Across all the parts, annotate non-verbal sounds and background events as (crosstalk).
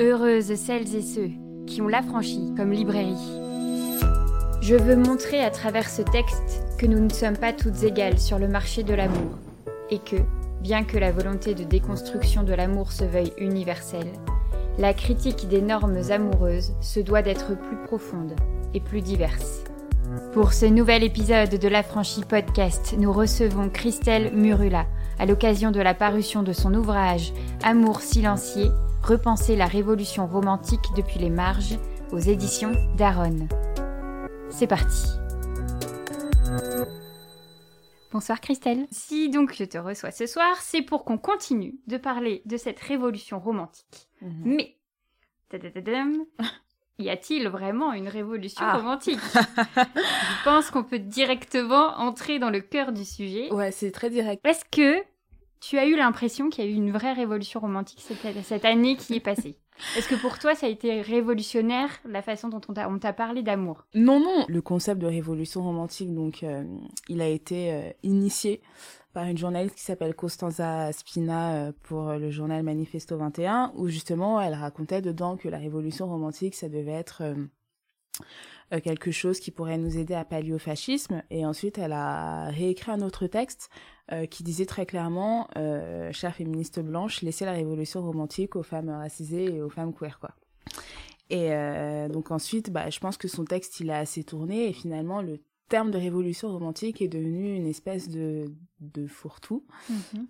Heureuses celles et ceux qui ont l'affranchi comme librairie. Je veux montrer à travers ce texte que nous ne sommes pas toutes égales sur le marché de l'amour et que, bien que la volonté de déconstruction de l'amour se veuille universelle, la critique des normes amoureuses se doit d'être plus profonde et plus diverse. Pour ce nouvel épisode de l'Affranchi Podcast, nous recevons Christelle Murula à l'occasion de la parution de son ouvrage Amour silencieux, repenser la révolution romantique depuis les marges aux éditions d'Aaron. C'est parti. Bonsoir Christelle. Si donc je te reçois ce soir, c'est pour qu'on continue de parler de cette révolution romantique. Mhm. Mais, (laughs) y a-t-il vraiment une révolution Ah. romantique? (laughs) Je pense qu'on peut directement entrer dans le cœur du sujet. Ouais, c'est très direct. Est-ce que tu as eu l'impression qu'il y a eu une vraie révolution romantique cette, année qui est passée Est-ce que pour toi ça a été révolutionnaire la façon dont on t'a parlé d'amour? Non, non. Le concept de révolution romantique, donc, euh, il a été euh, initié par une journaliste qui s'appelle Costanza Spina euh, pour le journal Manifesto 21, où justement elle racontait dedans que la révolution romantique, ça devait être euh, quelque chose qui pourrait nous aider à pallier au fascisme. Et ensuite, elle a réécrit un autre texte euh, qui disait très clairement, euh, chère féministe blanche, laissez la révolution romantique aux femmes racisées et aux femmes queer, quoi. Et donc ensuite, bah, je pense que son texte, il a assez tourné et finalement, le terme de révolution romantique est devenu une espèce de, de fourre-tout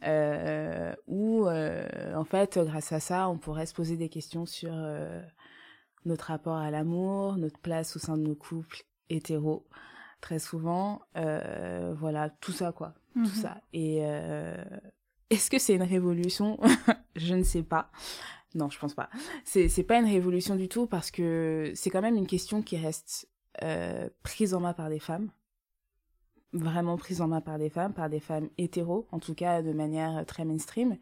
euh, où, euh, en fait, grâce à ça, on pourrait se poser des questions sur euh, notre rapport à l'amour, notre place au sein de nos couples hétéros, très souvent, euh, voilà, tout ça, quoi, Mhm. tout ça. Et euh, est-ce que c'est une révolution? Je ne sais pas. Non, je pense pas. C'est c'est pas une révolution du tout parce que c'est quand même une question qui reste euh, prise en main par des femmes vraiment prise en main par des femmes, par des femmes hétéros, en tout cas de manière très mainstream.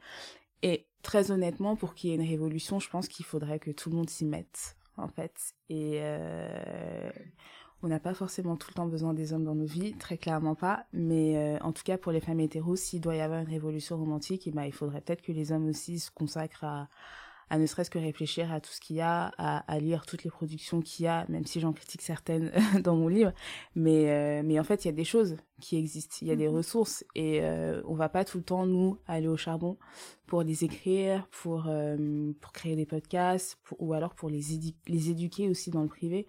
Et très honnêtement, pour qu'il y ait une révolution, je pense qu'il faudrait que tout le monde s'y mette, en fait. Et euh, on n'a pas forcément tout le temps besoin des hommes dans nos vies, très clairement pas. Mais euh, en tout cas, pour les femmes hétéros, s'il doit y avoir une révolution romantique, eh ben, il faudrait peut-être que les hommes aussi se consacrent à, à ne serait-ce que réfléchir à tout ce qu'il y a, à, à lire toutes les productions qu'il y a, même si j'en critique certaines (laughs) dans mon livre. Mais, euh, mais en fait, il y a des choses qui existent, il y a des Mhm. ressources et euh, on va pas tout le temps, nous, aller au charbon pour les écrire, pour, euh, pour créer des podcasts, pour- ou alors pour les, édu- les éduquer aussi dans le privé.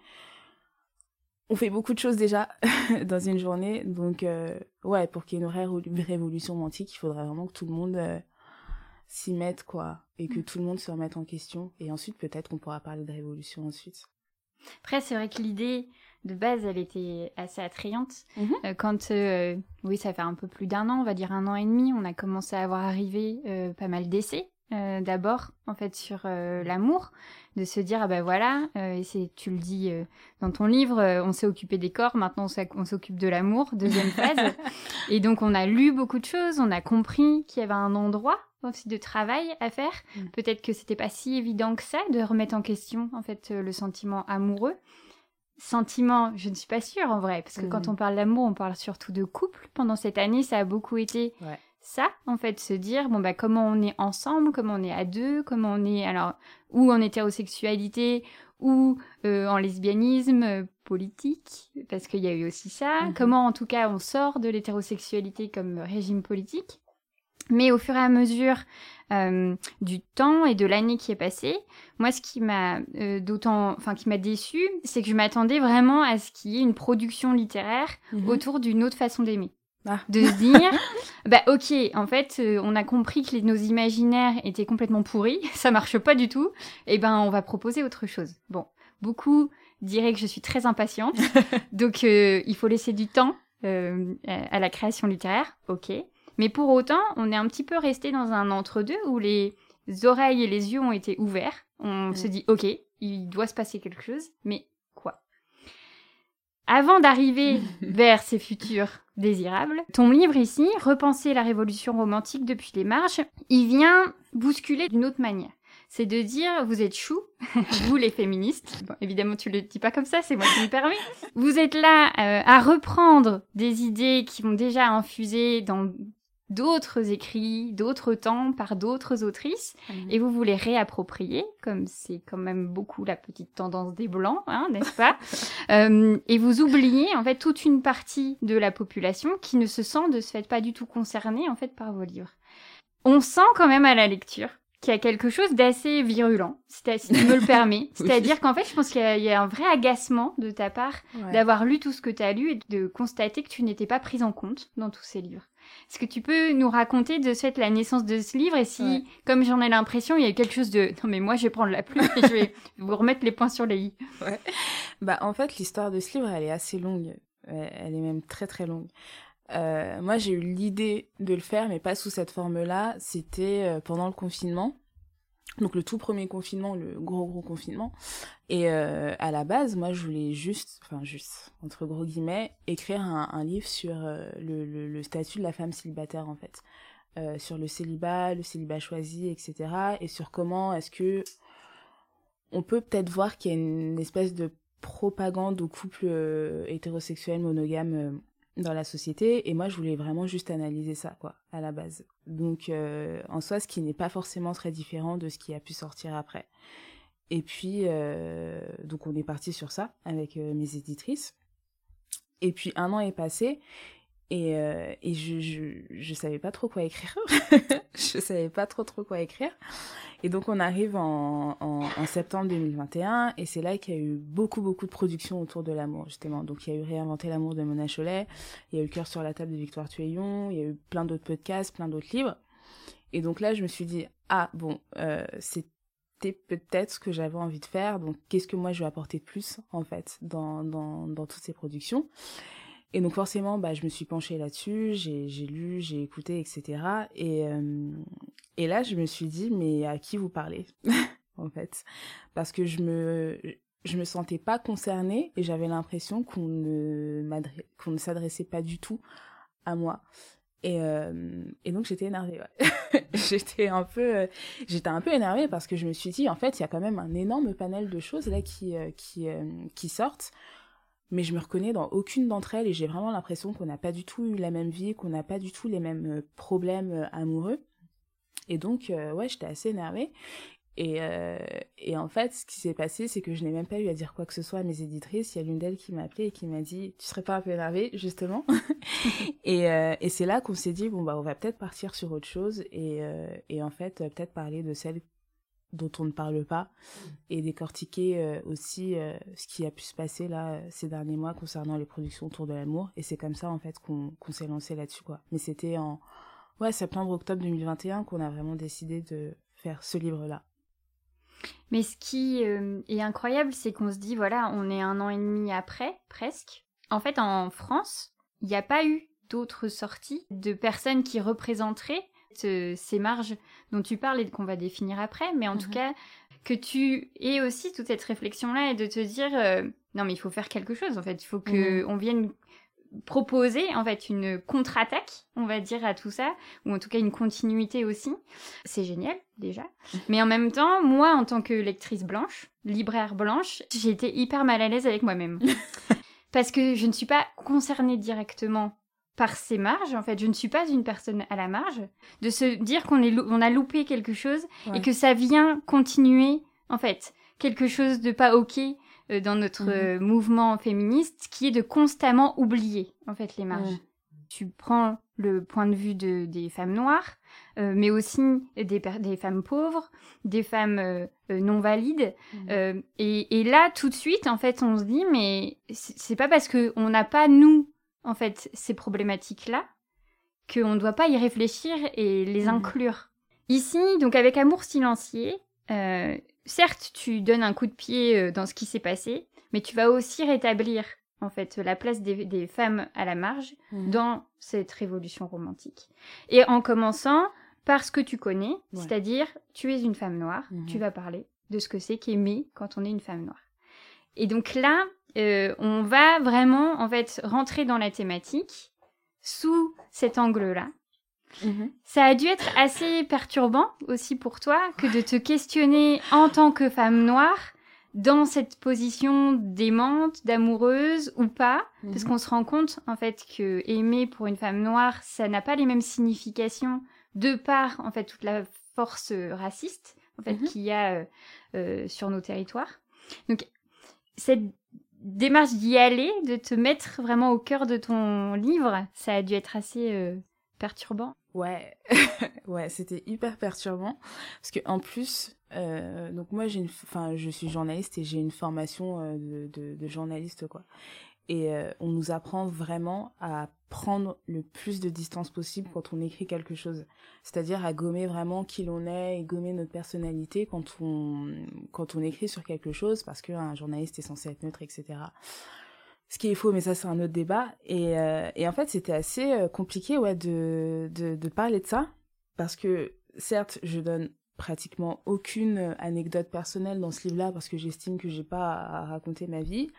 On fait beaucoup de choses déjà (laughs) dans une journée, donc euh, ouais, pour qu'il y ait une vraie révolution romantique, il faudrait vraiment que tout le monde s'y mette, quoi, et que Mm. tout le monde se remette en question. Et ensuite, peut-être qu'on pourra parler de révolution ensuite. Après, c'est vrai que l'idée de base, elle était assez attrayante. Mhm. Euh, quand, euh, oui, ça fait un peu plus d'un an, on va dire un an et demi, on a commencé à avoir arrivé euh, pas mal d'essais. D'abord, en fait, sur l'amour, de se dire, ah ben voilà, et c'est, tu le dis dans ton livre, on s'est occupé des corps, maintenant on s'occupe de l'amour, deuxième (laughs) phase. et donc, on a lu beaucoup de choses, on a compris qu'il y avait un endroit aussi de travail à faire. Mm. Peut-être que c'était pas si évident que ça de remettre en question, en fait, euh, le sentiment amoureux. Sentiment, je ne suis pas sûre en vrai, parce que quand Mhm. on parle d'amour, on parle surtout de couple. Pendant cette année, ça a beaucoup été Ouais. ça, en fait, se dire bon bah comment on est ensemble, comment on est à deux, comment on est alors ou en hétérosexualité ou euh, en lesbianisme euh, politique, parce qu'il y a eu aussi ça. Mhm. Comment en tout cas on sort de l'hétérosexualité comme régime politique. Mais au fur et à mesure euh, du temps et de l'année qui est passée, moi, ce qui m'a euh, d'autant, enfin, qui m'a déçu, c'est que je m'attendais vraiment à ce qu'il y ait une production littéraire Mhm. autour d'une autre façon d'aimer. Ah. De se dire, (laughs) bah ok, en fait, euh, on a compris que les- nos imaginaires étaient complètement pourris, (laughs) ça marche pas du tout, et ben on va proposer autre chose. Bon, beaucoup diraient que je suis très impatiente, (laughs) donc euh, il faut laisser du temps euh, à la création littéraire, ok. Mais pour autant, on est un petit peu resté dans un entre-deux où les oreilles et les yeux ont été ouverts. On Mm. se dit, ok, il doit se passer quelque chose, mais quoi? Avant d'arriver (laughs) vers ces futurs désirables, ton livre ici, Repenser la révolution romantique depuis les marges, il vient bousculer d'une autre manière. C'est de dire, vous êtes chou, (laughs) vous les féministes. Bon, évidemment, tu le dis pas comme ça, c'est moi qui me permets. Vous êtes là euh, à reprendre des idées qui vont déjà infuser dans d'autres écrits, d'autres temps par d'autres autrices, Mhm. et vous vous les réappropriez, comme c'est quand même beaucoup la petite tendance des blancs, hein, n'est-ce pas (laughs) Euh, Et vous oubliez en fait toute une partie de la population qui ne se sent de ce fait pas du tout concernée en fait par vos livres. On sent quand même à la lecture qu'il y a quelque chose d'assez virulent, si tu me le (laughs) permets. C'est-à-dire qu'en fait, je pense qu'il y, a- il y a un vrai agacement de ta part Ouais. d'avoir lu tout ce que tu as lu et de constater que tu n'étais pas prise en compte dans tous ces livres. Est-ce que tu peux nous raconter de fait la naissance de ce livre et si, Ouais. comme j'en ai l'impression, il y a quelque chose de non mais moi je vais prendre la plume et je vais (laughs) vous remettre les points sur les i. Bah, en fait, l'histoire de ce livre, elle est assez longue. Elle est même très très longue. Euh, moi, j'ai eu l'idée de le faire, mais pas sous cette forme-là. C'était euh, pendant le confinement. Donc le tout premier confinement, le gros gros confinement. Et euh, à la base, moi, je voulais juste, enfin juste, entre gros guillemets, écrire un, livre sur euh, le, statut de la femme célibataire, en fait. Euh, sur le célibat, le célibat choisi, etc. Et sur comment est-ce que on peut peut-être voir qu'il y a une espèce de propagande au couple euh, hétérosexuel monogame euh, dans la société et moi je voulais vraiment juste analyser ça quoi à la base. Donc euh, en soi ce qui n'est pas forcément très différent de ce qui a pu sortir après. Et puis euh, donc on est parti sur ça avec euh, mes éditrices. Et puis un an est passé et, euh, je, je savais pas trop quoi écrire (laughs) je savais pas trop trop quoi écrire et donc on arrive en, en, en septembre 2021 et c'est là qu'il y a eu beaucoup beaucoup de productions autour de l'amour justement. Donc il y a eu Réinventer l'amour de Mona Cholet, il y a eu Cœur sur la table de Victoire Tueillon, il y a eu plein d'autres podcasts, plein d'autres livres. Et donc là je me suis dit ah bon euh, c'était peut-être ce que j'avais envie de faire donc qu'est-ce que moi je vais apporter de plus en fait dans, dans, dans toutes ces productions? Et donc forcément, bah, je me suis penchée là-dessus, j'ai, lu, j'ai écouté, etc. Et, euh, et là, je me suis dit, mais à qui vous parlez (laughs) En fait? Parce que je me, je me sentais pas concernée et j'avais l'impression qu'on ne, qu'on ne s'adressait pas du tout à moi. Et, euh, et donc j'étais énervée. (laughs) J'étais un peu, euh, un peu énervée parce que je me suis dit, en fait, il y a quand même un énorme panel de choses là qui, qui, qui sortent mais je me reconnais dans aucune d'entre elles et j'ai vraiment l'impression qu'on n'a pas du tout eu la même vie, qu'on n'a pas du tout les mêmes euh, problèmes euh, amoureux. Et donc, euh, ouais, j'étais assez énervée. Et, et en fait, ce qui s'est passé, c'est que je n'ai même pas eu à dire quoi que ce soit à mes éditrices. Il y a l'une d'elles qui m'a appelée et qui m'a dit Tu serais pas un peu énervée, justement? (laughs) Et, et c'est là qu'on s'est dit Bon, bah, on va peut-être partir sur autre chose et, et en fait, peut-être parler de celle dont on ne parle pas et décortiquer euh, aussi euh, ce qui a pu se passer là ces derniers mois concernant les productions autour de l'amour. Et c'est comme ça en fait qu'on s'est lancé là-dessus quoi. Mais c'était en ouais septembre octobre 2021 qu'on a vraiment décidé de faire ce livre là Mais ce qui euh, est incroyable, c'est qu'on se dit, voilà, on est un an et demi après, presque. En fait, en France, il n'y a pas eu d'autres sorties de personnes qui représenteraient ces marges dont tu parles et qu'on va définir après, mais en tout Mhm. cas, que tu aies aussi toute cette réflexion-là et de te dire, euh, non mais il faut faire quelque chose, en fait, il faut que on vienne proposer en fait une contre-attaque, on va dire à tout ça, ou en tout cas une continuité aussi. C'est génial déjà. (laughs) Mais en même temps, moi en tant que lectrice blanche, libraire blanche, j'ai été hyper mal à l'aise avec moi-même. (laughs) Parce que je ne suis pas concernée directement par ces marges, en fait, je ne suis pas une personne à la marge, de se dire qu'on est on a loupé quelque chose et que ça vient continuer, en fait, quelque chose de pas ok euh, dans notre Mhm. euh, mouvement féministe, qui est de constamment oublier, en fait, les marges. Tu prends le point de vue de, des femmes noires, euh, mais aussi des, femmes pauvres, des femmes non valides. Mhm. Et, et là, tout de suite, en fait, on se dit, mais c'est pas parce qu'on n'a pas, nous, en fait, ces problématiques-là, qu'on ne doit pas y réfléchir et les Mhm. inclure. Ici, donc avec Amour silencieux, euh, certes, tu donnes un coup de pied euh, dans ce qui s'est passé, mais tu vas aussi rétablir, en fait, la place des, des femmes à la marge Mhm. dans cette révolution romantique. Et en commençant par ce que tu connais, Ouais. c'est-à-dire tu es une femme noire, Mhm. tu vas parler de ce que c'est qu'aimer quand on est une femme noire. Et donc là, euh, on va vraiment en fait rentrer dans la thématique sous cet angle-là. Mhm. Ça a dû être assez perturbant aussi pour toi que de te questionner en tant que femme noire dans cette position d'aimante, d'amoureuse ou pas, parce Mhm. qu'on se rend compte en fait que aimer pour une femme noire, ça n'a pas les mêmes significations de par en fait toute la force euh, raciste en fait Mhm. qu'il y a euh, euh, sur nos territoires. Donc cette démarche d'y aller, de te mettre vraiment au cœur de ton livre, ça a dû être assez euh, perturbant. Ouais, (laughs) ouais, c'était hyper perturbant parce que en plus, euh, donc moi j'ai une, enfin je suis journaliste et j'ai une formation euh, de, de, de journaliste quoi. Et euh, on nous apprend vraiment à prendre le plus de distance possible quand on écrit quelque chose. C'est-à-dire à gommer vraiment qui l'on est et gommer notre personnalité quand on, quand on écrit sur quelque chose parce qu'un journaliste est censé être neutre, etc. Ce qui est faux, mais ça c'est un autre débat. Et, euh, en fait c'était assez euh, compliqué ouais, de, de, de parler de ça parce que certes je donne pratiquement aucune anecdote personnelle dans ce livre-là parce que j'estime que j'ai pas à raconter ma vie.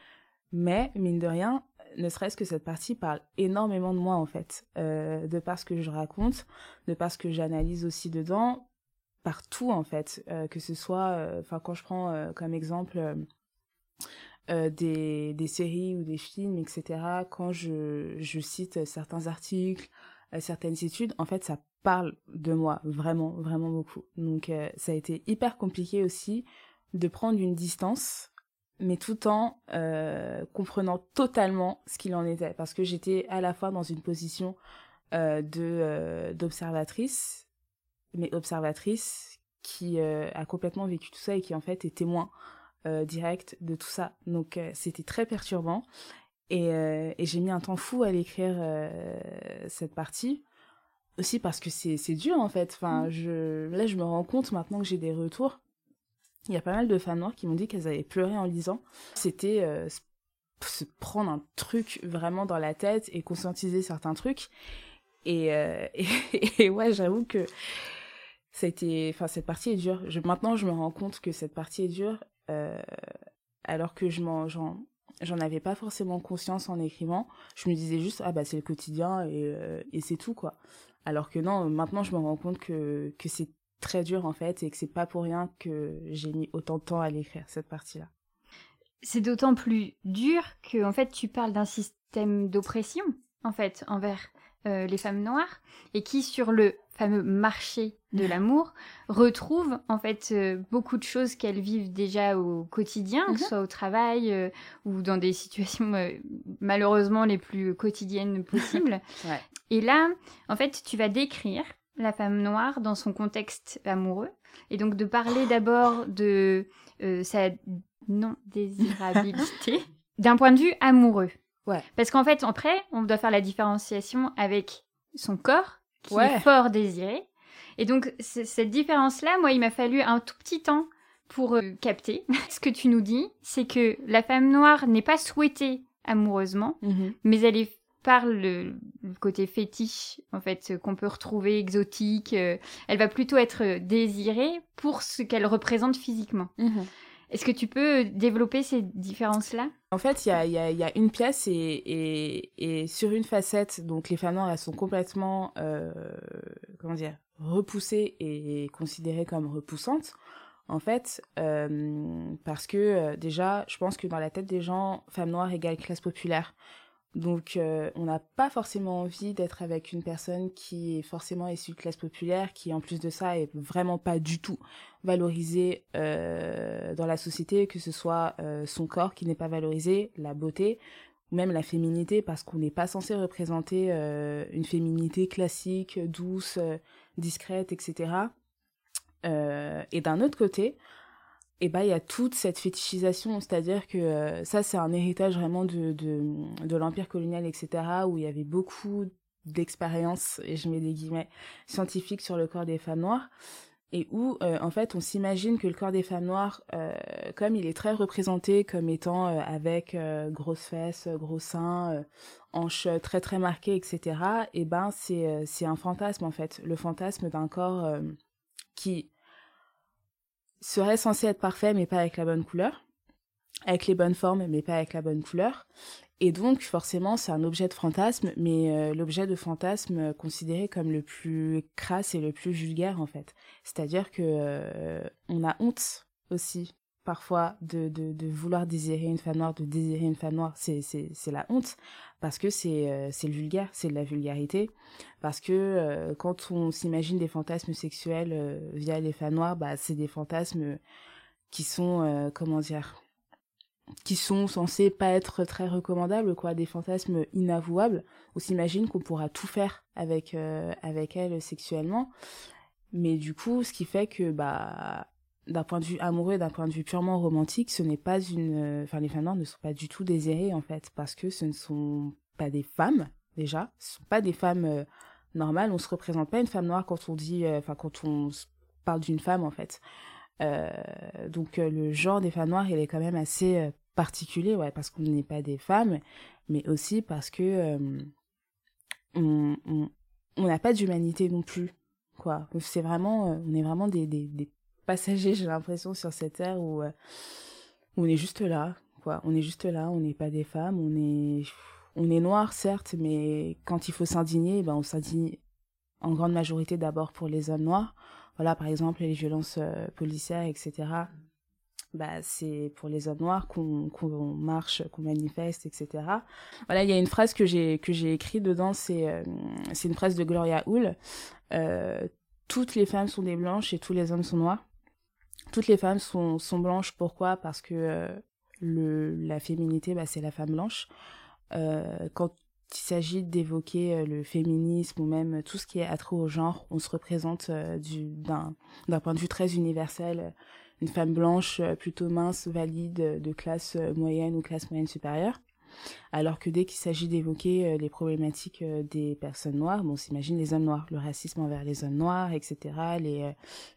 Mais, mine de rien, ne serait-ce que cette partie parle énormément de moi, en fait. Euh, de par ce que je raconte, de par ce que j'analyse aussi dedans, partout, en fait. Euh, que ce soit, enfin, quand je prends euh, comme exemple euh, euh, des, des séries ou des films, etc., quand je, je cite certains articles, euh, certaines études, en fait, ça parle de moi, vraiment, vraiment beaucoup. Donc, euh, ça a été hyper compliqué aussi de prendre une distance mais tout en euh, comprenant totalement ce qu'il en était. Parce que j'étais à la fois dans une position euh, de euh, d'observatrice mais observatrice qui a complètement vécu tout ça et qui en fait est témoin direct de tout ça. Donc c'était très perturbant. Et, et j'ai mis un temps fou à l'écrire cette partie. Aussi parce que c'est c'est dur en fait. Enfin je là je me rends compte maintenant que j'ai des retours il y a pas mal de femmes noires qui m'ont dit qu'elles avaient pleuré en lisant. C'était euh, se prendre un truc vraiment dans la tête et conscientiser certains trucs. Et, euh, (laughs) et, ouais, j'avoue que ça a été, cette partie est dure. Maintenant, je me rends compte que cette partie est dure, euh, alors que je m'en, j'en, avais pas forcément conscience en écrivant. Je me disais juste, ah bah c'est le quotidien et, et c'est tout quoi. Alors que non, maintenant je me rends compte que, que c'est très dur en fait et que c'est pas pour rien que j'ai mis autant de temps à l'écrire cette partie-là. C'est d'autant plus dur que en fait tu parles d'un système d'oppression en fait envers euh, les femmes noires et qui sur le fameux marché de l'amour retrouve en fait euh, beaucoup de choses qu'elles vivent déjà au quotidien, que ce soit au travail euh, ou dans des situations malheureusement les plus quotidiennes possibles. (laughs) Ouais. Et là, en fait, tu vas décrire la femme noire dans son contexte amoureux et donc de parler d'abord de euh, sa non désirabilité (laughs) d'un point de vue amoureux. Ouais. Parce qu'en fait, après, on doit faire la différenciation avec son corps qui Ouais. est fort désiré. Et donc cette différence-là, moi, il m'a fallu un tout petit temps pour euh, capter. (laughs) Ce que tu nous dis, c'est que la femme noire n'est pas souhaitée amoureusement, Mhm. mais elle est par le, le côté fétiche en fait qu'on peut retrouver exotique euh, elle va plutôt être euh, désirée pour ce qu'elle représente physiquement Mhm. est-ce que tu peux développer ces différences là En fait, il y a, il y, a, il y a une pièce et, et, et sur une facette, donc les femmes noires, elles sont complètement, euh, comment dire, repoussées et considérées comme repoussantes. En fait, euh, parce que euh, déjà, je pense que dans la tête des gens, femme noire égale classe populaire. Donc, euh, on n'a pas forcément envie d'être avec une personne qui est forcément issue de classe populaire, qui en plus de ça est vraiment pas du tout valorisée euh, dans la société, que ce soit euh, son corps qui n'est pas valorisé, la beauté, ou même la féminité, parce qu'on n'est pas censé représenter une féminité classique, douce, discrète, etc. Et d'un autre côté, et ben il y a toute cette fétichisation, c'est-à-dire que euh, ça c'est un héritage vraiment de, de, de l'empire colonial, etc., où il y avait beaucoup d'expériences, et je mets des guillemets, scientifiques sur le corps des femmes noires, et où euh, en fait on s'imagine que le corps des femmes noires, euh, comme il est très représenté comme étant avec grosses fesses, gros seins, hanches très très marquées, etc., et ben c'est un fantasme en fait, le fantasme d'un corps qui serait censé être parfait mais pas avec la bonne couleur, avec les bonnes formes mais pas avec la bonne couleur. Et donc forcément c'est un objet de fantasme mais euh, l'objet de fantasme euh, considéré comme le plus crasse et le plus vulgaire en fait. C'est-à-dire que euh, on a honte aussi parfois de, de, vouloir désirer une femme noire, de désirer une femme noire, c'est, c'est, c'est la honte, parce que c'est, euh, c'est vulgaire, c'est de la vulgarité, parce que euh, quand on s'imagine des fantasmes sexuels euh, via les femmes noires, bah, c'est des fantasmes qui sont, comment dire, qui sont censés pas être très recommandables, quoi, des fantasmes inavouables. On s'imagine qu'on pourra tout faire avec, avec elle sexuellement. Mais du coup, ce qui fait que, bah, d'un point de vue amoureux, d'un point de vue purement romantique, ce n'est pas une, euh, enfin les femmes noires ne sont pas du tout désirées en fait, parce que ce ne sont pas des femmes déjà, ce sont pas des femmes euh, normales. On se représente pas une femme noire quand on dit, euh, enfin quand on parle d'une femme en fait. donc le genre des femmes noires, il est quand même assez particulier, ouais, parce qu'on n'est pas des femmes, mais aussi parce que on n'a pas d'humanité non plus, quoi. C'est vraiment, on est vraiment des passager, j'ai l'impression, sur cette terre euh, où, on est juste là, quoi. On est juste là, on n'est pas des femmes, on est, on est noir, certes, mais quand il faut s'indigner, ben, on s'indigne en grande majorité d'abord pour les hommes noirs. Voilà, par exemple, les violences euh, policières, etc. Bah, c'est pour les hommes noirs qu'on marche, qu'on manifeste, etc. Voilà, il y a une phrase que j'ai que j'ai écrite dedans, c'est euh, c'est une phrase de Gloria Hull. toutes les femmes sont des blanches et tous les hommes sont noirs toutes les femmes sont, blanches. Pourquoi? Parce que euh, la féminité, bah, c'est la femme blanche. Euh, quand il s'agit d'évoquer euh, le féminisme ou même tout ce qui est attrait au genre, on se représente d'un point de vue très universel une femme blanche plutôt mince, valide, de classe moyenne ou classe moyenne supérieure. Alors que dès qu'il s'agit d'évoquer euh, les problématiques euh, des personnes noires, on s'imagine les hommes noirs, le racisme envers les hommes noirs, etc., les, euh,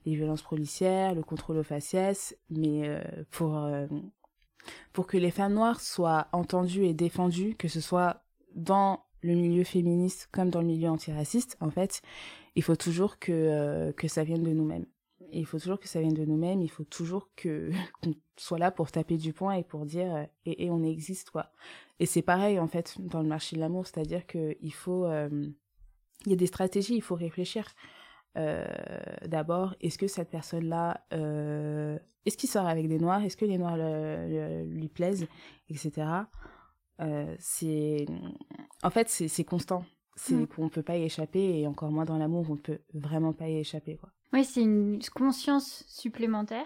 les violences policières, le contrôle aux faciès, mais pour, que les femmes noires soient entendues et défendues, que ce soit dans le milieu féministe comme dans le milieu antiraciste, en fait, il faut toujours que ça vienne de nous-mêmes. Et il faut toujours que ça vienne de nous-mêmes, il faut toujours que (laughs) qu'on soit là pour taper du poing et pour dire euh, et, et, on existe quoi. Et c'est pareil en fait dans le marché de l'amour, c'est-à-dire que il faut euh, il y a des stratégies, il faut réfléchir. Euh, D'abord, est-ce que cette personne-là, euh, est-ce qu'il sort avec des noirs, est-ce que les noirs le, lui plaisent, etc. Euh, c'est, en fait, c'est constant. C'est mmh. qu'on peut pas y échapper et encore moins dans l'amour, on peut vraiment pas y échapper quoi. Oui, c'est une conscience supplémentaire,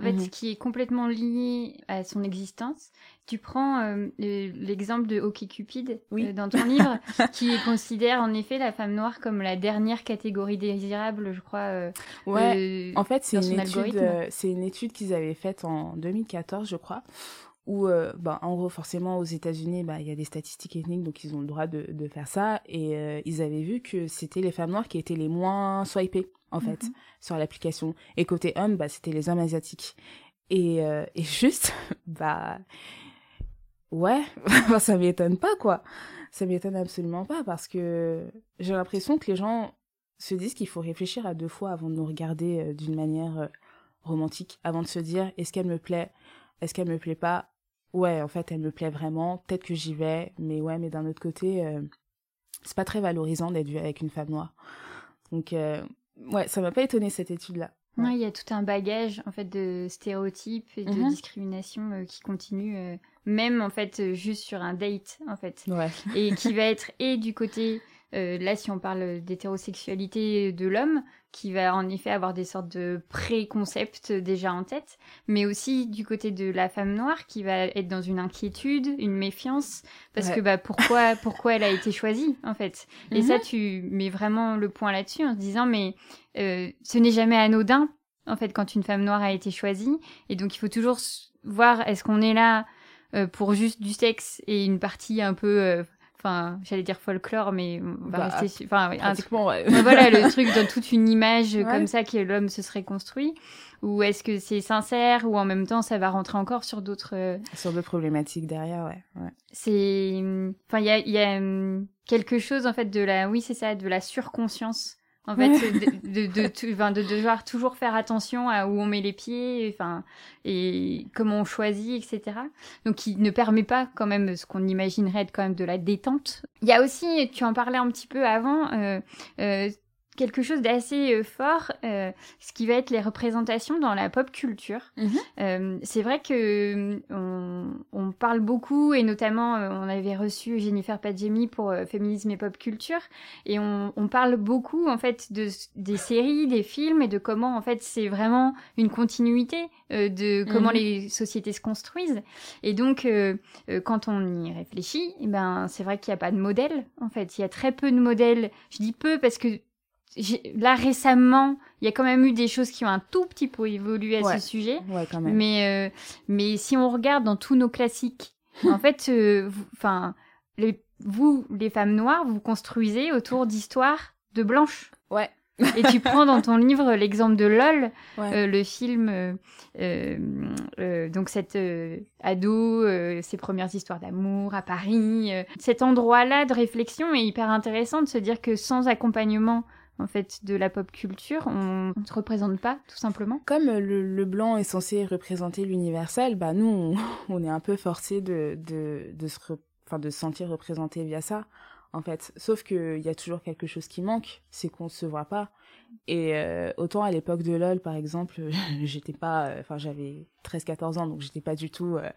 en fait, mhm. qui est complètement liée à son existence. Tu prends euh, l'exemple de Hockey Cupid euh, dans ton livre, (laughs) qui considère en effet la femme noire comme la dernière catégorie désirable, je crois. Euh, ouais, en fait, c'est une, étude, c'est une étude qu'ils avaient faite en 2014, je crois, où, euh, bah, en gros, forcément, aux États-Unis, bah, il y a des statistiques ethniques, donc ils ont le droit de, de faire ça. Et euh, ils avaient vu que c'était les femmes noires qui étaient les moins swipées, en fait, sur l'application. Et côté hommes, bah, c'était les hommes asiatiques. Et, euh, et juste, (laughs) bah, ouais, (laughs) ça m'étonne pas, quoi. Ça m'étonne absolument pas, parce que j'ai l'impression que les gens se disent qu'il faut réfléchir à deux fois avant de nous regarder d'une manière romantique, avant de se dire, est-ce qu'elle me plaît? Est-ce qu'elle me plaît pas? Ouais, en fait, elle me plaît vraiment, peut-être que j'y vais, mais ouais, mais d'un autre côté, euh, c'est pas très valorisant d'être vu avec une femme noire. Donc, euh, ouais, ça m'a pas étonné cette étude-là. Ouais. il y a tout un bagage en fait de stéréotypes et de mhm. discrimination euh, qui continue, même en fait juste sur un date en fait, ouais. et qui (laughs) va être et du côté là, si on parle d'hétérosexualité de l'homme, qui va en effet avoir des sortes de préconcepts déjà en tête, mais aussi du côté de la femme noire qui va être dans une inquiétude, une méfiance, parce que bah pourquoi (laughs) pourquoi elle a été choisie en fait? Et ça mhm. tu mets vraiment le point là-dessus en se disant mais euh, ce n'est jamais anodin en fait quand une femme noire a été choisie, et donc il faut toujours voir est-ce qu'on est là euh, pour juste du sexe et une partie un peu euh, enfin j'allais dire folklore mais on va bah, rester enfin ouais. voilà le (laughs) truc donne toute une image comme ça que l'homme se serait construit ou est-ce que c'est sincère ou en même temps ça va rentrer encore sur d'autres euh, sur d'autres problématiques derrière ouais, ouais. c'est enfin il y a, y a hum, quelque chose en fait de la oui c'est ça de la surconscience en fait (laughs) de, de, de, de, devoir toujours faire attention à où on met les pieds enfin et comment on choisit etc donc qui ne permet pas quand même ce qu'on imaginerait être quand même de la détente. Il y a aussi tu en parlais un petit peu avant euh, euh, quelque chose d'assez fort, ce qui va être les représentations dans la pop culture. Mhm. c'est vrai que on, parle beaucoup, et notamment on avait reçu Jennifer Padjemi pour Féminisme et Pop Culture, et on, parle beaucoup en fait de, des séries, des films, et de comment en fait c'est vraiment une continuité de comment mhm. les sociétés se construisent. Et donc, quand on y réfléchit, eh ben, c'est vrai qu'il n'y a pas de modèle, en fait. Il y a très peu de modèles. Je dis peu parce que là récemment, il y a quand même eu des choses qui ont un tout petit peu évolué à ce sujet. Mais, euh, mais si on regarde dans tous nos classiques, (laughs) en fait, euh, enfin, les, vous, les femmes noires, vous construisez autour d'histoires de blanches. Ouais. Et tu (laughs) prends dans ton livre l'exemple de LOL, euh, le film, donc cette ado, ses premières histoires d'amour à Paris. cet endroit-là de réflexion est hyper intéressant de se dire que sans accompagnement en fait de la pop culture, on ne se représente pas tout simplement. Comme le, blanc est censé représenter l'universel, bah nous on, (laughs) est un peu forcé de, de, de se, enfin, de se sentir représenté via ça en fait. Sauf qu'il y a toujours quelque chose qui manque, c'est qu'on se voit pas. Et euh, autant à l'époque de LOL, par exemple, (laughs) j'étais pas, euh, enfin j'avais 13-14 ans, donc j'étais pas du tout euh,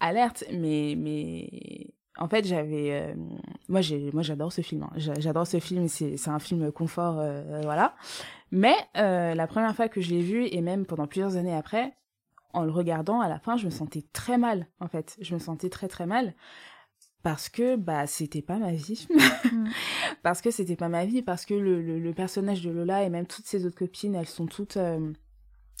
alerte, mais en fait j'avais, moi j'ai, moi j'adore ce film, hein. j'adore ce film, c'est c'est un film confort, voilà. Mais la première fois que je l'ai vu et même pendant plusieurs années après, en le regardant à la fin, je me sentais très mal en fait, je me sentais très très mal parce que bah c'était pas ma vie (laughs) mm. (laughs) parce que c'était pas ma vie parce que le, le, personnage de Lola et même toutes ses autres copines elles sont toutes euh,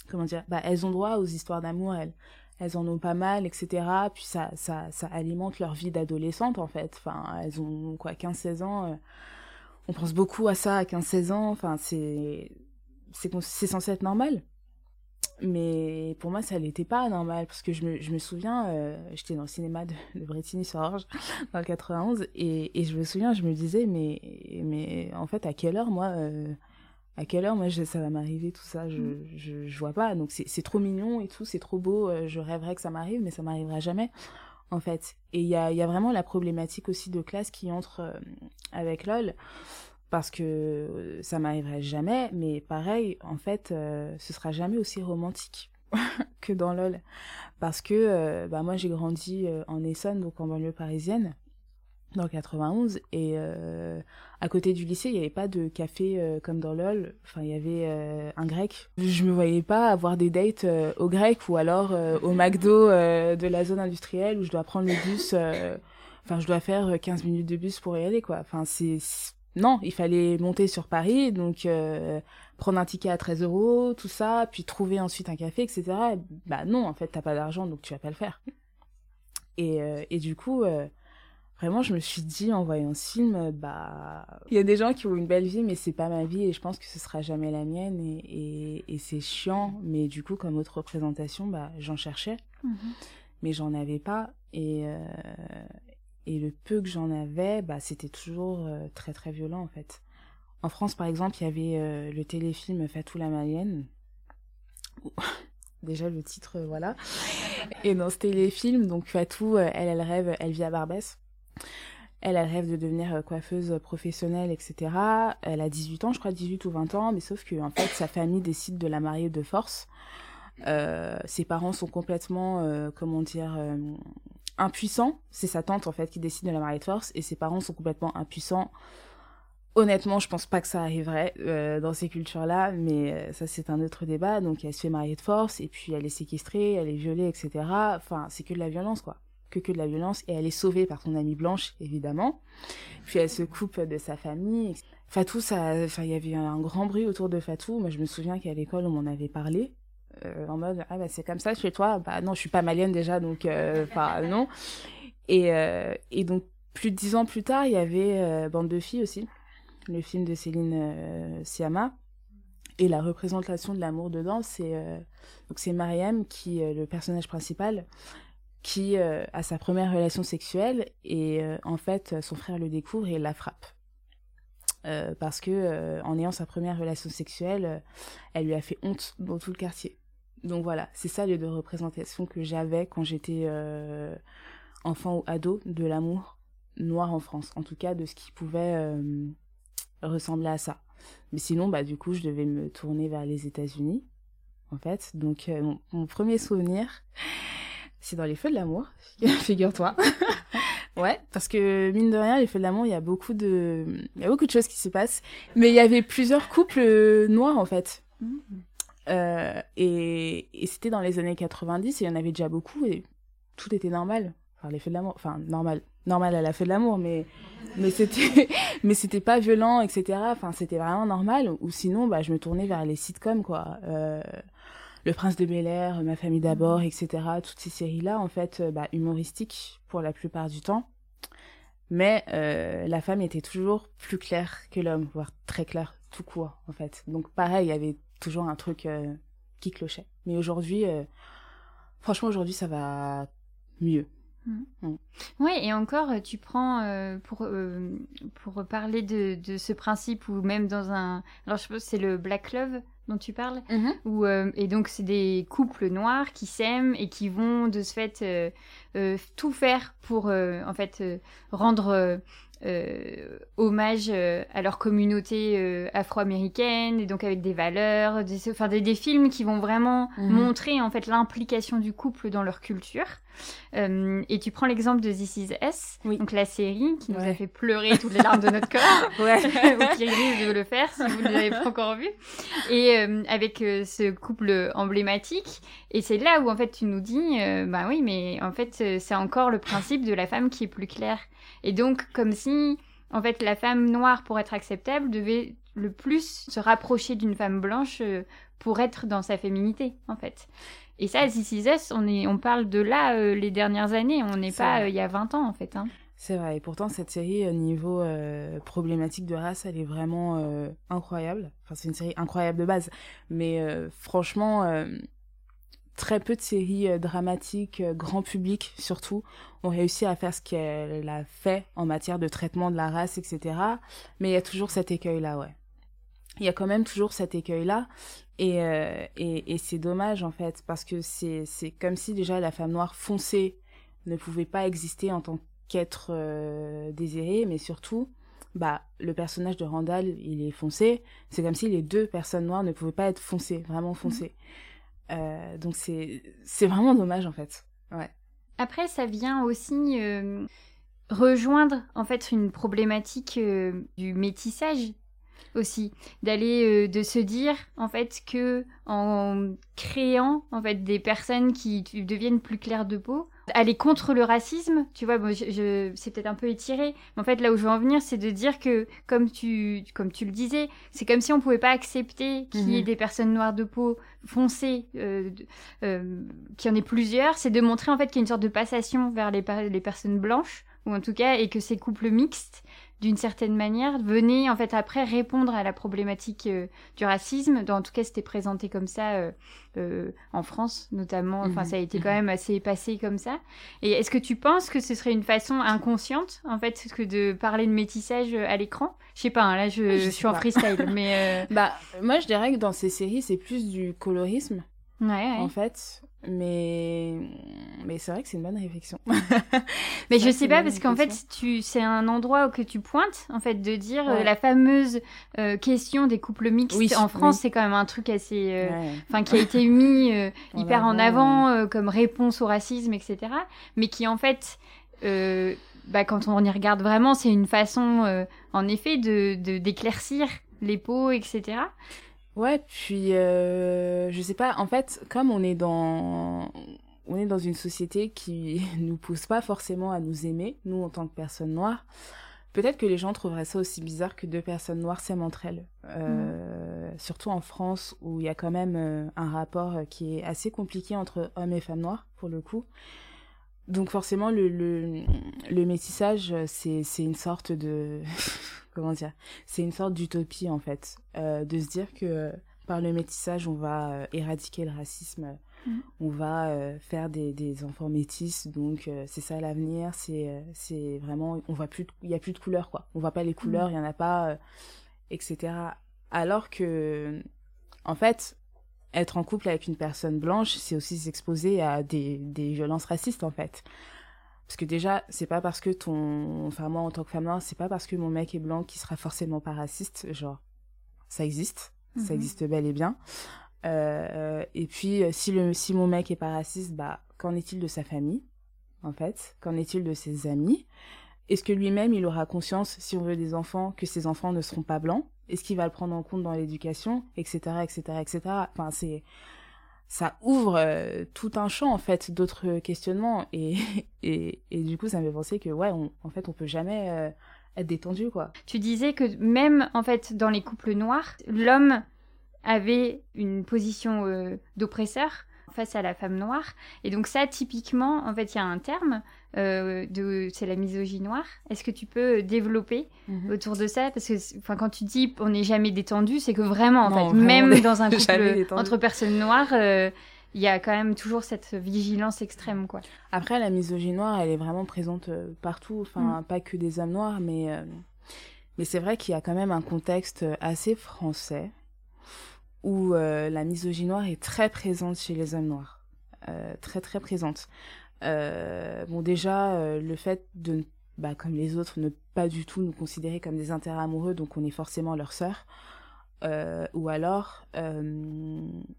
comment dire bah elles ont droit aux histoires d'amour elles elles en ont pas mal etc puis ça ça ça alimente leur vie d'adolescente en fait. Enfin elles ont quoi 15 16 ans euh, on pense beaucoup à ça à 15 16 ans. Enfin c'est censé être normal. Mais pour moi ça n'était pas normal parce que je me, je me souviens euh, j'étais dans le cinéma de, de Brittany Sorge (laughs) dans le 91 et, et je me souviens je me disais mais mais en fait à quelle heure moi euh, à quelle heure moi ça va m'arriver tout ça je, mm. je, je vois pas donc c'est trop mignon et tout c'est trop beau euh, je rêverais que ça m'arrive mais ça m'arrivera jamais en fait et il y a, y a vraiment la problématique aussi de classe qui entre avec LOL parce que euh, ça m'arriverait jamais, mais pareil, en fait, euh, ce sera jamais aussi romantique (laughs) que dans LOL. Parce que euh, bah, moi, j'ai grandi en Essonne, donc en banlieue parisienne, dans le 91, et à côté du lycée, il n'y avait pas de café comme dans LOL, enfin, il y avait un grec. Je me voyais pas avoir des dates au grec ou alors au McDo de la zone industrielle où je dois prendre le bus, enfin, je dois faire 15 minutes de bus pour y aller, quoi. Enfin, c'est non, il fallait monter sur Paris, donc euh, prendre un ticket à 13 euros, tout ça, puis trouver ensuite un café, etc. Bah non, en fait, t'as pas d'argent, donc tu vas pas le faire. Et, euh, et du coup, euh, vraiment, je me suis dit en voyant ce film, bah, il y a des gens qui ont une belle vie, mais c'est pas ma vie, et je pense que ce sera jamais la mienne, et, et, et c'est chiant. Mais du coup, comme autre représentation, bah, j'en cherchais, mm-hmm. mais j'en avais pas, et et le peu que j'en avais, bah, c'était toujours euh, très très violent en fait. En France, par exemple, il y avait euh, le téléfilm Fatou la Malienne. (laughs) Déjà le titre, euh, voilà. Et dans ce téléfilm, donc Fatou, elle, elle rêve, elle vit à Barbès. Elle, elle rêve de devenir coiffeuse professionnelle, etc. Elle a 18 ans, je crois 18 ou 20 ans, mais sauf que en fait, sa famille décide de la marier de force. ses parents sont complètement, comment dire, impuissant. C'est sa tante, en fait, qui décide de la marier de force, et ses parents sont complètement impuissants. Honnêtement, je pense pas que ça arriverait euh, dans ces cultures-là, mais euh, ça c'est un autre débat. Donc elle se fait marier de force, et puis elle est séquestrée, elle est violée, etc. Enfin, c'est que de la violence, quoi. Que que de la violence, et elle est sauvée par son amie blanche, évidemment. Puis elle se coupe de sa famille. Fatou, ça, enfin, il y avait un grand bruit autour de Fatou. Moi, je me souviens qu'à l'école, on m'en avait parlé. Euh, en mode ah bah c'est comme ça chez toi bah non je suis pas malienne déjà donc euh, non et euh, et donc plus de dix ans plus tard il y avait bande de filles aussi le film de Céline Siama et la représentation de l'amour dedans c'est donc c'est Mariam qui le personnage principal qui a sa première relation sexuelle et en fait son frère le découvre et la frappe parce que en ayant sa première relation sexuelle, elle lui a fait honte dans tout le quartier. Donc voilà, c'est ça les deux représentations que j'avais quand j'étais euh, enfant ou ado de l'amour noir en France. En tout cas, de ce qui pouvait euh, ressembler à ça. Mais sinon, bah, du coup, je devais me tourner vers les États-Unis, en fait. Donc, euh, mon, premier souvenir, c'est dans les Feux de l'amour, (laughs) figure-toi. (laughs) ouais, parce que, mine de rien, les Feux de l'amour, il y a beaucoup de, il y a beaucoup de choses qui se passent. Mais il y avait plusieurs couples noirs, en fait. Mmh. Euh, et, et c'était dans les années 90 et il y en avait déjà beaucoup et tout était normal. Enfin, les feux de l'amour, enfin, normal, normal à la fête de l'amour, mais, mais c'était, (laughs) mais c'était pas violent, etc. Enfin, c'était vraiment normal. Ou sinon, bah, je me tournais vers les sitcoms, quoi. Euh, le Prince de Bel Air, Ma famille d'abord, etc. Toutes ces séries-là, en fait, euh, bah, humoristiques pour la plupart du temps. Mais euh, la femme était toujours plus claire que l'homme, voire très claire tout court, en fait. Donc pareil, il y avait toujours un truc euh, qui clochait. Mais aujourd'hui, euh, franchement, aujourd'hui, ça va mieux. Mm. Mm. Oui, et encore, tu prends euh, pour, pour parler de, de, ce principe ou même dans un. Alors, je pense que c'est le Black Love dont tu parles. Mm-hmm. Où, et donc, c'est des couples noirs qui s'aiment et qui vont de ce fait tout faire pour en fait rendre euh, hommage euh, à leur communauté euh, afro-américaine et donc avec des valeurs, des, enfin des, des films qui vont vraiment mhm. montrer en fait l'implication du couple dans leur culture. Euh, et tu prends l'exemple de This Is S, donc la série qui nous a fait pleurer toutes les larmes de notre corps, (laughs) ouais. (laughs) ou qui risque de le faire si vous ne l'avez pas encore vu, et avec ce couple emblématique. Et c'est là où en fait tu nous dis, bah oui, mais en fait c'est encore le principe de la femme qui est plus claire. Et donc, comme si, en fait, la femme noire, pour être acceptable, devait le plus se rapprocher d'une femme blanche euh, pour être dans sa féminité, en fait. Et ça, This Is on, est, on parle de là euh, les dernières années, on n'est pas euh, il y a 20 ans, en fait. Hein. C'est vrai, et pourtant cette série, au niveau problématique de race, elle est vraiment incroyable. Enfin, c'est une série incroyable de base, mais franchement, très peu de séries euh, dramatiques, euh, grand public surtout, ont réussi à faire ce qu'elle a fait en matière de traitement de la race, etc. Mais il y a toujours cet écueil-là, ouais. Il y a quand même toujours cet écueil-là. Et, euh, et, et c'est dommage, en fait, parce que c'est comme si déjà la femme noire foncée ne pouvait pas exister en tant qu'être désiré, mais surtout, bah, le personnage de Randall, il est foncé. C'est comme si les deux personnes noires ne pouvaient pas être foncées, vraiment foncées. Euh, donc c'est c'est vraiment dommage en fait. Après, ça vient aussi euh, rejoindre en fait une problématique euh, du métissage aussi d'aller de se dire en fait que en créant en fait des personnes qui deviennent plus claires de peau aller contre le racisme, tu vois, bon, je, c'est peut-être un peu étiré, mais en fait là où je veux en venir, c'est de dire que, comme tu, comme tu le disais, c'est comme si on pouvait pas accepter qu'il y ait mhm. des personnes noires de peau foncées, euh, euh, qu'il y en ait plusieurs, c'est de montrer en fait qu'il y a une sorte de passation vers les, les personnes blanches, ou en tout cas, et que ces couples mixtes, d'une certaine manière, venait en fait après répondre à la problématique euh, du racisme. En tout cas, c'était présenté comme ça euh, euh, en France, notamment. Enfin, mhm. ça a été quand même assez passé comme ça. Et est-ce que tu penses que ce serait une façon inconsciente, en fait, que de parler de métissage à l'écran? Je sais pas. Hein, là, je, je suis en freestyle, mais (laughs) bah moi, je dirais que dans ces séries, c'est plus du colorisme. Ouais, En fait, mais mais c'est vrai que c'est une bonne réflexion. (laughs) mais je sais pas parce qu'en fait tu c'est un endroit que tu pointes en fait de dire euh, la fameuse euh, question des couples mixtes en France c'est quand même un truc assez euh, enfin qui a été mis (laughs) hyper en avant. comme réponse au racisme etc. Mais qui en fait bah, quand on y regarde vraiment c'est une façon en effet de d'éclaircir les peaux etc. Ouais, puis euh, je sais pas, en fait, comme on est dans on est dans une société qui (laughs) nous pousse pas forcément à nous aimer, nous en tant que personnes noires, peut-être que les gens trouveraient ça aussi bizarre que deux personnes noires s'aiment entre elles. Euh, mm. Surtout en France où il y a quand même euh, un rapport qui est assez compliqué entre hommes et femmes noires pour le coup. Donc forcément le, le, le métissage c'est une sorte de (laughs) comment dire, c'est une sorte d'utopie en fait, euh, de se dire que par le métissage on va euh, éradiquer le racisme, mm. on va euh, faire des, des, enfants métis, donc c'est ça l'avenir, c'est c'est vraiment, on voit plus, il y a plus de couleurs quoi, on voit pas les mm. couleurs, il y en a pas, etc. Alors que, en fait, être en couple avec une personne blanche, c'est aussi s'exposer à des, des violences racistes en fait. Parce que déjà, c'est pas parce que ton. Enfin, moi, en tant que femme noire, c'est pas parce que mon mec est blanc qu'il sera forcément pas raciste. Genre, ça existe, ça Mhm. existe bel et bien. Euh, et puis, euh, si, le, si mon mec est pas raciste, bah, qu'en est-il de sa famille, en fait? Qu'en est-il de ses amis? Est-ce que lui-même, il aura conscience, si on veut des enfants, que ses enfants ne seront pas blancs? Est-ce qu'il va le prendre en compte dans l'éducation? Etc., etc., etc. Enfin, c'est... Ça ouvre euh, tout un champ, en fait, d'autres questionnements. Et, (laughs) et, et du coup, ça me fait penser que, ouais, on, en fait, on peut jamais euh, être détendu, quoi. Tu disais que même en fait dans les couples noirs, l'homme avait une position euh, d'oppresseur face à la femme noire. Et donc ça, typiquement, en fait, il y a un terme euh, de, c'est la misogynie noire. Est-ce que tu peux développer autour de ça? Parce que, quand tu dis on n'est jamais détendu, c'est que vraiment, en Non, fait, vraiment, même dans un (laughs) couple entre personnes noires, euh, il y a quand même toujours cette vigilance extrême, quoi. Après, la misogynie noire, elle est vraiment présente euh, partout, enfin, pas que des hommes noirs, mais, euh, mais c'est vrai qu'il y a quand même un contexte assez français où euh, la misogynie noire est très présente chez les hommes noirs. Euh, très, très présente. Euh, bon, déjà, le fait de, bah, comme les autres, ne pas du tout nous considérer comme des intérêts amoureux, donc on est forcément leur sœur. Euh, ou alors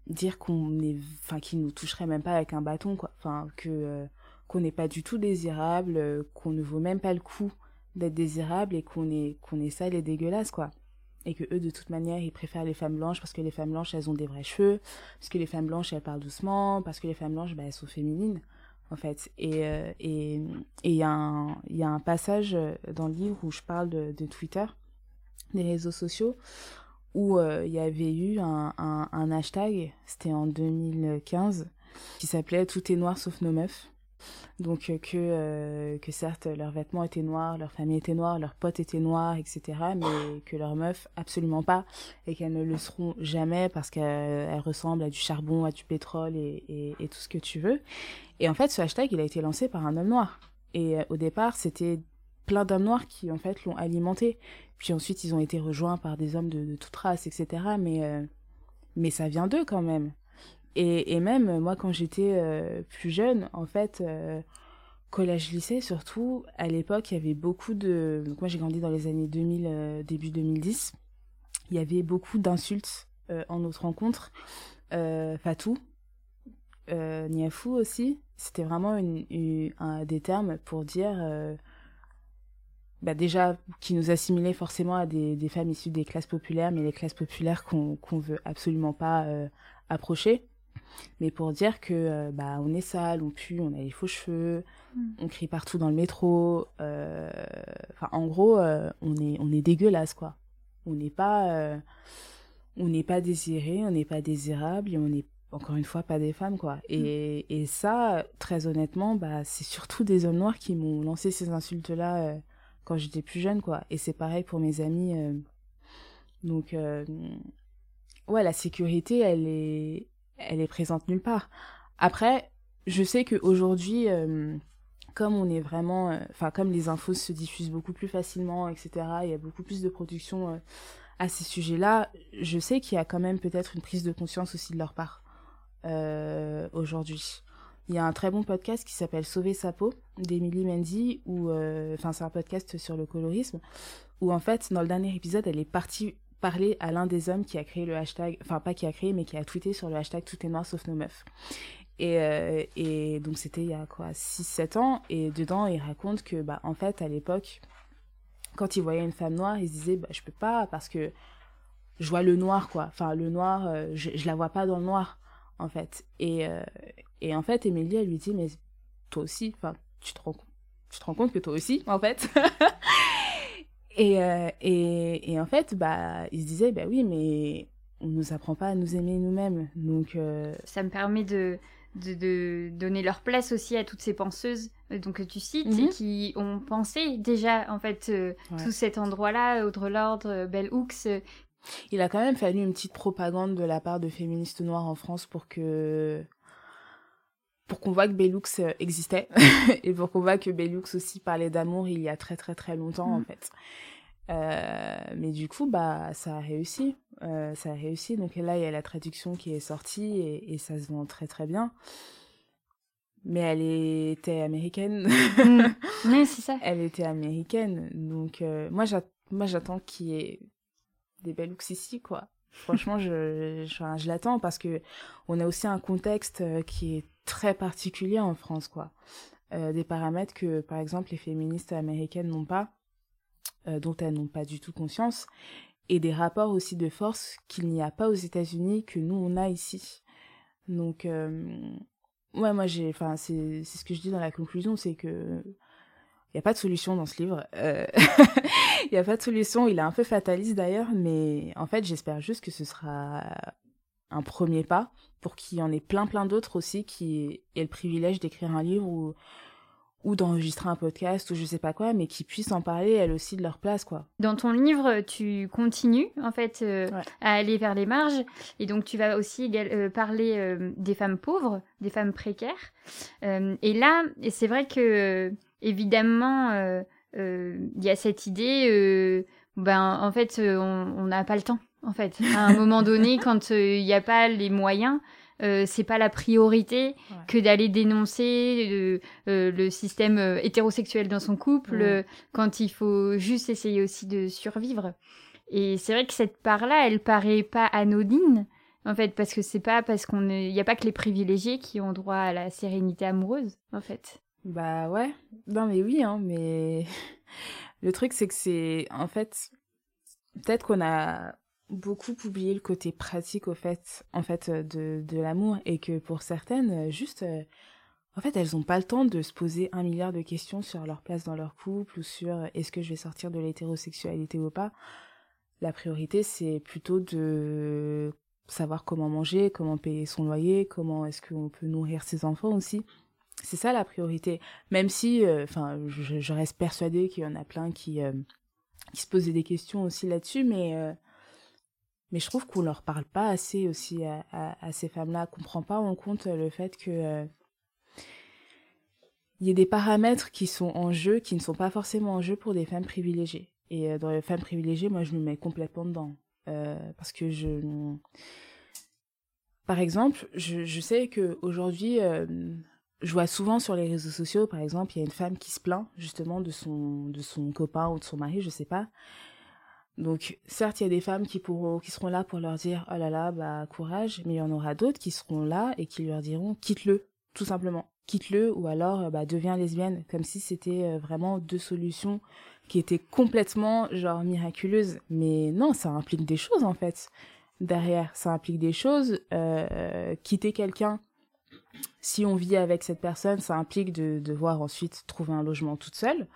dire qu'on est enfin qu'ils nous toucheraient même pas avec un bâton quoi enfin que qu'on n'est pas du tout désirable qu'on ne vaut même pas le coup d'être désirable et qu'on est qu'on est sale et dégueulasse quoi et que eux de toute manière ils préfèrent les femmes blanches parce que les femmes blanches elles ont des vrais cheveux parce que les femmes blanches elles parlent doucement parce que les femmes blanches bah, elles sont féminines en fait et euh, et et il y a un il y a un passage euh, dans le livre où je parle de, Twitter des réseaux sociaux où euh, il y avait eu un, un hashtag, c'était en 2015, qui s'appelait Tout est noir sauf nos meufs. Donc euh, que, euh, que certes leurs vêtements étaient noirs, leur famille était noire, leurs potes étaient noirs, etc. Mais que leurs meufs absolument pas et qu'elles ne le seront jamais parce qu'elles ressemblent à du charbon, à du pétrole et, tout ce que tu veux. Et en fait ce hashtag il a été lancé par un homme noir. Et euh, au départ c'était plein d'hommes noirs qui en fait l'ont alimenté. Puis ensuite, ils ont été rejoints par des hommes de, de toute race, etc. Mais, mais ça vient d'eux quand même. Et, même, moi, quand j'étais euh, plus jeune, en fait, euh, collège-lycée surtout, à l'époque, il y avait beaucoup de... Moi, j'ai grandi dans les années 2000, euh, début 2010. Il y avait beaucoup d'insultes en notre rencontre. Fatou, Niafou aussi. C'était vraiment un, des termes pour dire... bah déjà qui nous assimilait forcément à des, femmes issues des classes populaires, mais les classes populaires qu'on qu'on veut absolument pas approcher. Mais pour dire que euh, bah on est sale, on pue, on a les faux cheveux, Mm. on crie partout dans le métro. euh, Enfin, en gros, euh, on est on est dégueulasse quoi. On n'est pas on n'est pas désiré, on n'est pas désirable et on n'est encore une fois pas des femmes quoi. Et, et ça, très honnêtement, bah c'est surtout des hommes noirs qui m'ont lancé ces insultes là quand j'étais plus jeune, quoi. Et c'est pareil pour mes amis. Donc, ouais, la sécurité, elle est, elle est présente nulle part. Après, je sais qu'aujourd'hui, euh, comme on est vraiment, euh, enfin, comme les infos se diffusent beaucoup plus facilement, etc., il y a beaucoup plus de production euh, à ces sujets-là, je sais qu'il y a quand même peut-être une prise de conscience aussi de leur part euh, aujourd'hui. Il y a un très bon podcast qui s'appelle Sauver sa peau d'Emily Mendy, où, enfin, c'est un podcast sur le colorisme, où en fait, dans le dernier épisode, elle est partie parler à l'un des hommes qui a créé le hashtag, enfin, pas qui a créé, mais qui a tweeté sur le hashtag Tout est noir sauf nos meufs. Et, euh, et donc, c'était il y a quoi, 6-7 ans, et dedans, il raconte que, bah, en fait, à l'époque, quand il voyait une femme noire, il se disait, bah, je peux pas, parce que je vois le noir, quoi. Enfin, le noir, euh, je, je la vois pas dans le noir, en fait. Et, euh, et en fait, Émilie, elle lui dit, mais toi aussi, enfin, tu te rends, tu te rends compte que toi aussi, en fait. (laughs) et, euh, et, et en fait, bah, il se disait, bah oui, mais on nous apprend pas à nous aimer nous-mêmes. Donc, euh, Ça me permet de, de, de donner leur place aussi à toutes ces penseuses euh, donc, que tu cites Mhm. et qui ont pensé déjà en fait euh, Ouais. tout cet endroit-là, Audre Lorde, Bell Hooks. il a quand même fallu une petite propagande de la part de féministes noires en France pour que pour qu'on voit que Bellux euh, existait (laughs) et pour qu'on voit que Bellux aussi parlait d'amour il y a très très très longtemps en Mm. fait. Euh, mais du coup bah ça a réussi, Euh, ça a réussi donc là il y a la traduction qui est sortie et, et ça se vend très très bien. Mais elle était américaine. Mm. (laughs) Ouais, c'est ça. elle était américaine donc euh, moi j'at- moi j'attends qu'il y ait des looks ici, quoi. Franchement, je, je, je l'attends parce que on a aussi un contexte qui est très particulier en France, quoi. Euh, des paramètres que, par exemple, les féministes américaines n'ont pas, euh, dont elles n'ont pas du tout conscience, et des rapports aussi de force qu'il n'y a pas aux États-Unis que nous on a ici. Donc, euh, ouais, moi j'ai, enfin, c'est ce que je dis dans la conclusion, c'est que il n'y a pas de solution dans ce livre. (laughs) Il n'y a pas de solution. Il est un peu fataliste d'ailleurs, mais en fait, j'espère juste que ce sera un premier pas pour qu'il y en ait plein plein d'autres aussi qui aient le privilège d'écrire un livre ou ou d'enregistrer un podcast ou je sais pas quoi, mais qui puissent en parler elles aussi de leur place quoi. Dans ton livre, tu continues en fait euh, à aller vers les marges et donc tu vas aussi euh, parler euh, des femmes pauvres, des femmes précaires. et là, c'est vrai que évidemment, il y a cette idée, ben en fait, on n'a pas le temps en fait. À un moment donné, (laughs) quand il n'y a pas les moyens, euh, c'est pas la priorité que d'aller dénoncer euh, euh, le système hétérosexuel dans son couple quand il faut juste essayer aussi de survivre. Et c'est vrai que cette part-là, elle paraît pas anodine en fait parce que c'est pas parce qu'on il y a pas que les privilégiés qui ont droit à la sérénité amoureuse en fait. Bah ouais. Non mais oui hein, mais (laughs) le truc c'est que c'est en fait peut-être qu'on a beaucoup oublié le côté pratique au fait en fait euh, de, de l'amour et que pour certaines euh, juste euh, en fait elles ont pas le temps de se poser un milliard de questions sur leur place dans leur couple ou sur est-ce que je vais sortir de l'hétérosexualité ou pas. La priorité c'est plutôt de savoir comment manger comment payer son loyer comment est-ce qu'on peut nourrir ses enfants aussi. C'est ça la priorité. Même si enfin je, je, reste persuadée qu'il y en a plein qui qui se posaient des questions aussi là-dessus mais mais je trouve qu'on leur parle pas assez aussi à, ces femmes-là, qu'on prend pas en compte le fait que euh, y a des paramètres qui sont en jeu, qui ne sont pas forcément en jeu pour des femmes privilégiées. Et euh, dans les femmes privilégiées, moi, je me mets complètement dedans. Euh, parce que je... Par exemple, je, sais qu'aujourd'hui, je vois souvent sur les réseaux sociaux, par exemple, il y a une femme qui se plaint justement de son, copain ou de son mari, je sais pas, donc, certes, il y a des femmes qui pourront, qui seront là pour leur dire, oh là là, bah, courage, mais il y en aura d'autres qui seront là et qui leur diront, quitte-le, tout simplement. Quitte-le, ou alors, bah, deviens lesbienne, comme si c'était euh, vraiment deux solutions qui étaient complètement, genre, miraculeuses. Mais non, ça implique des choses, en fait. Derrière, ça implique des choses, euh, quitter quelqu'un, si on vit avec cette personne, ça implique de devoir ensuite trouver un logement toute seule.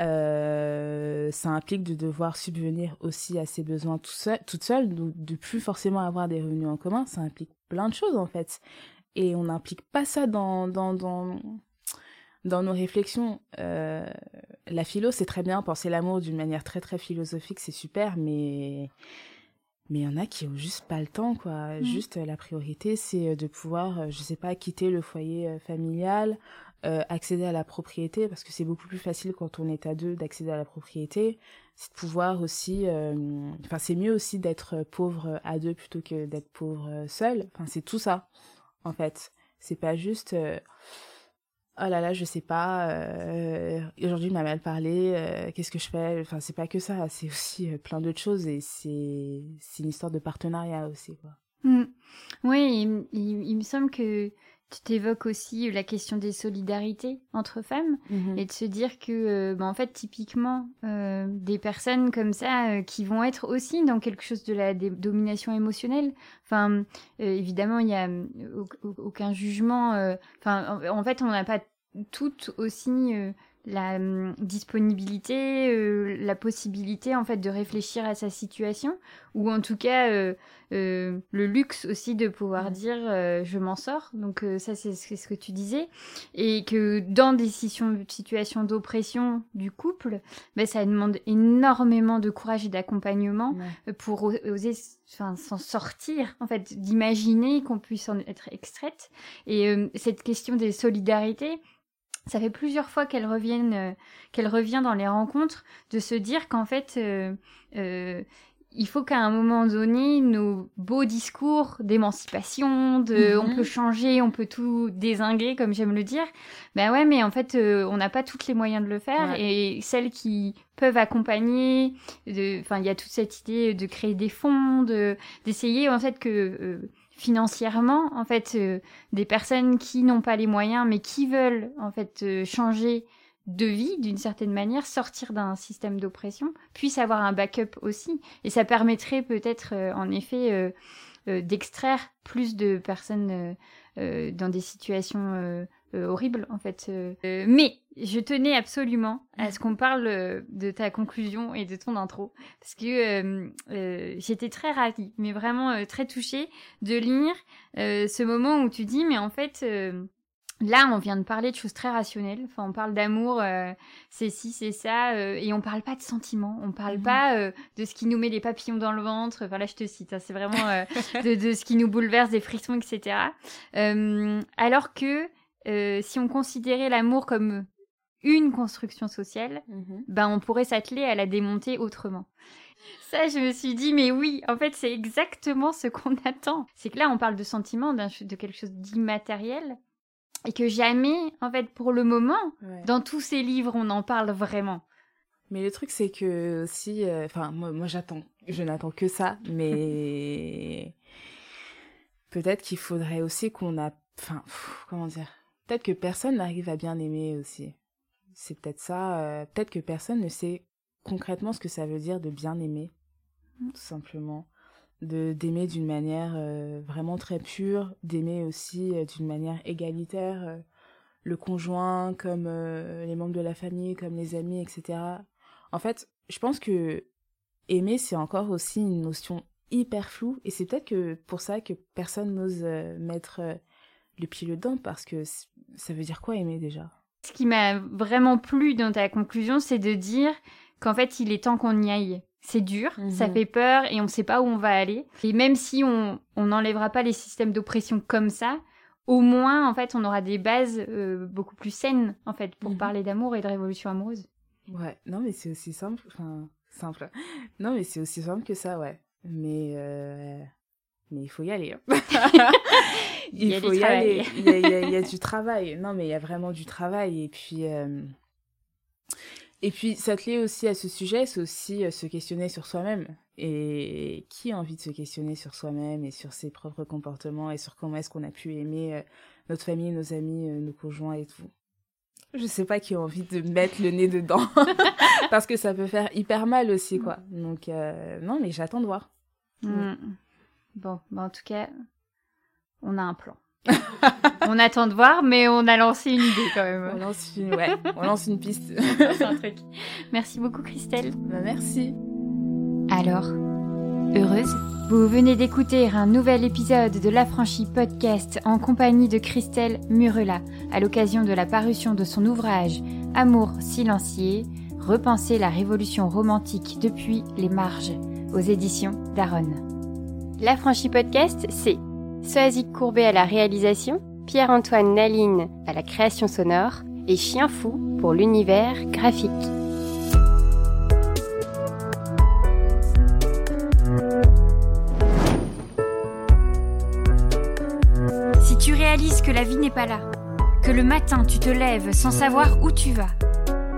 Euh, ça implique de devoir subvenir aussi à ses besoins tout seul, toute seule, de, de plus forcément avoir des revenus en commun. Ça implique plein de choses en fait. Et on n'implique pas ça dans, dans, dans, dans nos réflexions. Euh, la philo, c'est très bien, penser l'amour d'une manière très très philosophique, c'est super, mais mais il y en a qui ont juste pas le temps quoi mmh. juste la priorité c'est de pouvoir je sais pas quitter le foyer familial euh, accéder à la propriété, parce que c'est beaucoup plus facile quand on est à deux d'accéder à la propriété, c'est de pouvoir aussi, euh, enfin c'est mieux aussi d'être pauvre à deux plutôt que d'être pauvre seul, enfin c'est tout ça, en fait. C'est pas juste, euh, oh là là, je sais pas, euh, aujourd'hui m'a mal parlé, euh, qu'est-ce que je fais, enfin c'est pas que ça, c'est aussi plein d'autres choses et c'est une histoire de partenariat aussi, quoi. Mmh. Oui, il me semble que tu t'évoques aussi la question des solidarités entre femmes mmh et de se dire que, euh, bah, en fait, typiquement, euh, des personnes comme ça euh, qui vont être aussi dans quelque chose de la domination émotionnelle. Enfin, évidemment, il y a aucun jugement. Enfin, en, fait, on n'a pas toutes aussi la hum, disponibilité, euh, la possibilité en fait de réfléchir à sa situation, ou en tout cas euh, euh, le luxe aussi de pouvoir mm. dire je m'en sors. Donc ça c'est ce que tu disais, et que dans des situations d'oppression du couple, ben, ça demande énormément de courage et d'accompagnement pour oser s'en sortir en fait d'imaginer qu'on puisse en être extraite et cette question des solidarités ça fait plusieurs fois qu'elle revienne, euh, qu'elle revient dans les rencontres, de se dire qu'en fait, euh, euh, il faut qu'à un moment donné, nos beaux discours d'émancipation, de on Mhm. peut changer, on peut tout désinguer, comme j'aime le dire, ben ouais, mais en fait, euh, on n'a pas tous les moyens de le faire. Ouais. Et celles qui peuvent accompagner, enfin, il y a toute cette idée de créer des fonds, de d'essayer en fait que euh, financièrement, en fait, euh, des personnes qui n'ont pas les moyens, mais qui veulent en fait euh, changer de vie d'une certaine manière, sortir d'un système d'oppression, puissent avoir un backup aussi. Et ça permettrait peut-être, euh, en effet, d'extraire plus de personnes dans des situations euh, horribles, en fait. Euh, euh, mais je tenais absolument à ce qu'on parle euh, de ta conclusion et de ton intro, parce que j'étais très ravie, mais vraiment très touchée de lire ce moment où tu dis, mais en fait... Là, on vient de parler de choses très rationnelles. Enfin, on parle d'amour, euh, c'est ci, c'est ça, euh, et on parle pas de sentiments. On parle Mhm. pas euh, de ce qui nous met les papillons dans le ventre. Enfin, là, je te cite. hein, c'est vraiment de, de ce qui nous bouleverse, des frissons, etc. Alors que euh, si on considérait l'amour comme une construction sociale, Mhm. ben on pourrait s'atteler à la démonter autrement. Ça, je me suis dit, mais oui, en fait, c'est exactement ce qu'on (laughs) attend. C'est que là, on parle de sentiments, d'un- de quelque chose d'immatériel, et que jamais, en fait, pour le moment, Ouais. dans tous ces livres, on en parle vraiment. Mais le truc, c'est que si. euh, Enfin, moi, moi j'attends. Je n'attends que ça. Mais. (laughs) Peut-être qu'il faudrait aussi qu'on a. Enfin, comment dire? Peut-être que personne n'arrive à bien aimer aussi. C'est peut-être ça. euh, Peut-être que personne ne sait concrètement ce que ça veut dire de bien aimer. Tout simplement. De d'aimer d'une manière euh, vraiment très pure. D'aimer aussi euh, d'une manière égalitaire. le conjoint, comme les membres de la famille, comme les amis, etc. En fait, je pense que aimer, c'est encore aussi une notion hyper floue. Et c'est peut-être que pour ça que personne n'ose mettre euh, le pied dedans, parce que ça veut dire quoi aimer déjà? Ce qui m'a vraiment plu dans ta conclusion, c'est de dire qu'en fait, il est temps qu'on y aille. C'est dur, Mhm. ça fait peur et on ne sait pas où on va aller. Et même si on on n'enlèvera pas les systèmes d'oppression comme ça, au moins, en fait, on aura des bases euh, beaucoup plus saines, en fait, pour Mhm. parler d'amour et de révolution amoureuse. Ouais, non, mais c'est aussi simple. Enfin, simple. Non, mais c'est aussi simple que ça, ouais. Mais, euh, mais il faut y aller. hein. (laughs) Il y faut y aller. Il y, a, y y du travail. Non, mais il y a vraiment du travail. Et puis, euh, et puis s'atteler aussi à ce sujet, c'est aussi euh, se questionner sur soi-même. Et qui a envie de se questionner sur soi-même et sur ses propres comportements et sur comment est-ce qu'on a pu aimer euh, notre famille, nos amis, euh, nos conjoints et tout. Je sais pas qui a envie de mettre le nez dedans. (laughs) Parce que ça peut faire hyper mal aussi, quoi. Donc, euh, non, mais j'attends de voir. Mm. Bon, bah, en tout cas, on a un plan. (laughs) on attend de voir, mais on a lancé une idée quand On même. lance une, ouais, on lance une piste. (laughs) C'est un truc. Merci beaucoup, Christelle. Bah, merci. Alors, heureuse Vous venez d'écouter un nouvel épisode de l'Affranchi Podcast en compagnie de Christelle Murela à l'occasion de la parution de son ouvrage Amour silencieux, repenser la révolution romantique depuis les marges aux éditions d'Aaron. L'Affranchi Podcast, c'est Soazic Courbet à la réalisation, Pierre-Antoine Naline à la création sonore et Chien Fou pour l'univers graphique. Si tu réalises que la vie n'est pas là, que le matin tu te lèves sans savoir où tu vas,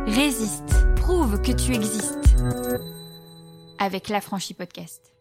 résiste, prouve que tu existes. Avec l'Affranchi Podcast.